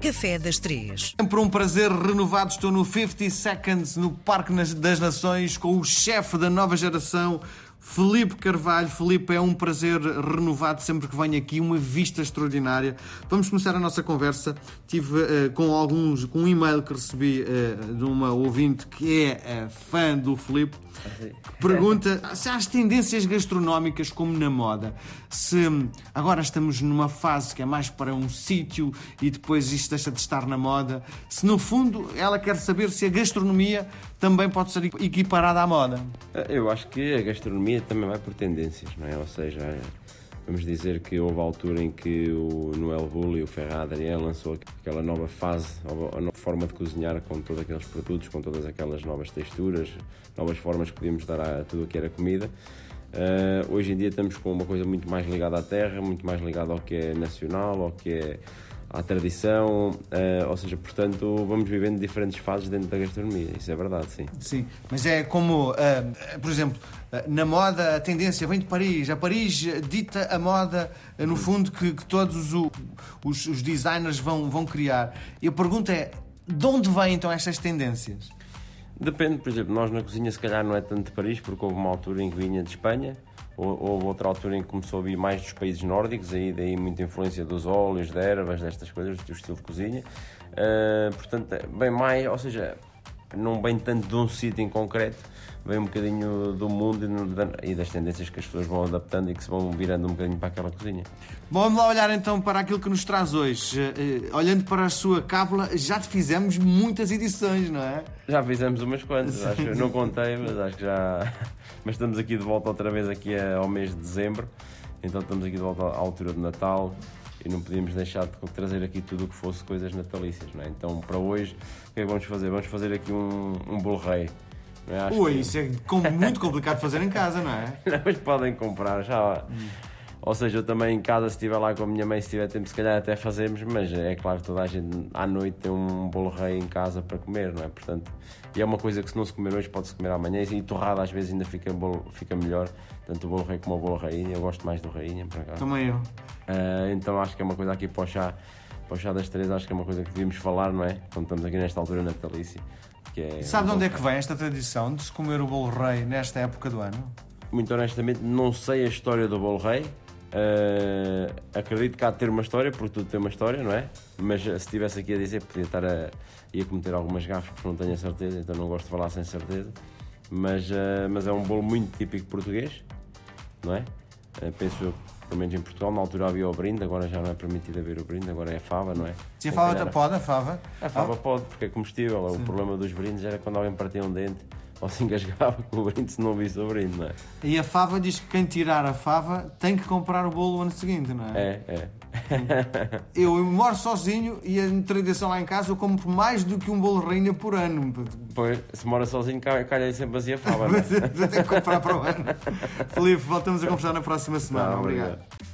Café das Três. Sempre um prazer renovado. Estou no 50 Seconds no Parque das Nações com o chefe da nova geração, Felipe Carvalho. Felipe, é um prazer renovado sempre que venho aqui, uma vista extraordinária. Vamos começar a nossa conversa. Tive uh, com alguns, com um e-mail que recebi uh, de uma ouvinte que é uh, fã do Felipe. Pergunta se há as tendências gastronómicas como na moda. Se agora estamos numa fase que é mais para um sítio e depois isto deixa de estar na moda. Se no fundo ela quer saber se a gastronomia também pode ser equiparada à moda. Eu acho que a gastronomia também vai por tendências, não é? Ou seja, vamos dizer que houve a altura em que o Noel Bull e o Ferrari Adrien lançou aquela nova fase, a nova forma de cozinhar com todos aqueles produtos, com todas aquelas novas texturas, novas formas que podíamos dar a tudo o que era comida. Uh, hoje em dia estamos com uma coisa muito mais ligada à terra, muito mais ligada ao que é nacional, ao que é à tradição, uh, ou seja, portanto, vamos vivendo diferentes fases dentro da gastronomia, isso é verdade, sim. Sim, mas é como, uh, por exemplo, uh, na moda a tendência vem de Paris, a Paris dita a moda, no fundo, que, que todos o, os, os, designers vão, vão criar. E a pergunta é, de onde vêm então estas tendências? Depende, por exemplo, nós na cozinha se calhar não é tanto de Paris, porque houve uma altura em que vinha de Espanha, Houve outra altura em que começou a vir mais dos países nórdicos, aí daí muita influência dos óleos, de ervas, destas coisas, do estilo de cozinha. Uh, portanto, bem mais, ou seja, não bem tanto de um sítio em concreto, vem um bocadinho do mundo e das tendências que as pessoas vão adaptando e que se vão virando um bocadinho para aquela cozinha. Bom, vamos lá olhar então para aquilo que nos traz hoje. Uh, olhando para a sua cábula, já te fizemos muitas edições, não é? Já fizemos umas quantas, acho, não contei, mas acho que já mas estamos aqui de volta outra vez aqui ao mês de dezembro, então estamos aqui de volta à altura de Natal e não podíamos deixar de trazer aqui tudo o que fosse coisas natalícias, não é? Então para hoje, o que é que vamos fazer? Vamos fazer aqui um, um bolo rei. É? Ui, que... isso é muito complicado de fazer em casa, não é? não, mas podem comprar já. Hum. Ou seja, eu também em casa, se estiver lá com a minha mãe, se tiver tempo, se calhar até fazemos, mas é claro que toda a gente à noite tem um bolo rei em casa para comer, não é? Portanto, e é uma coisa que se não se comer hoje pode-se comer amanhã e torrada às vezes ainda fica, bolo, fica melhor, tanto o bolo rei como o bolo rainha. Eu gosto mais do rainha, por acaso. Também eu. Uh, então acho que é uma coisa aqui para o chá, para o chá das três, acho que é uma coisa que devíamos falar, não é? Quando estamos aqui nesta altura natalícia. Que é Sabe de onde é que vem esta tradição de se comer o bolo rei nesta época do ano? Muito honestamente, não sei a história do bolo rei. Uh, acredito que há de ter uma história, porque tudo tem uma história, não é? Mas se estivesse aqui a dizer, podia estar a. ia cometer algumas gafas, porque não tenho a certeza, então não gosto de falar sem certeza. Mas, uh, mas é um bolo muito típico português, não é? Uh, penso eu, pelo menos em Portugal, na altura havia o brinde, agora já não é permitido haver o brinde, agora é a fava, não é? Sim, a fava pode, a fava? A fava ah. pode, porque é comestível. Sim. O problema dos brindes era quando alguém partia um dente ou se engasgava com o brinde se não visse o brinde, não é? E a fava diz que quem tirar a fava tem que comprar o bolo no ano seguinte, não é? É, é. eu moro sozinho e a tradição lá em casa eu compro mais do que um bolo rainha por ano. Pois, se mora sozinho, calha sempre vazia a fava, não é? Tem que comprar para o ano. Felipe, voltamos a conversar na próxima semana. Não, obrigado. obrigado.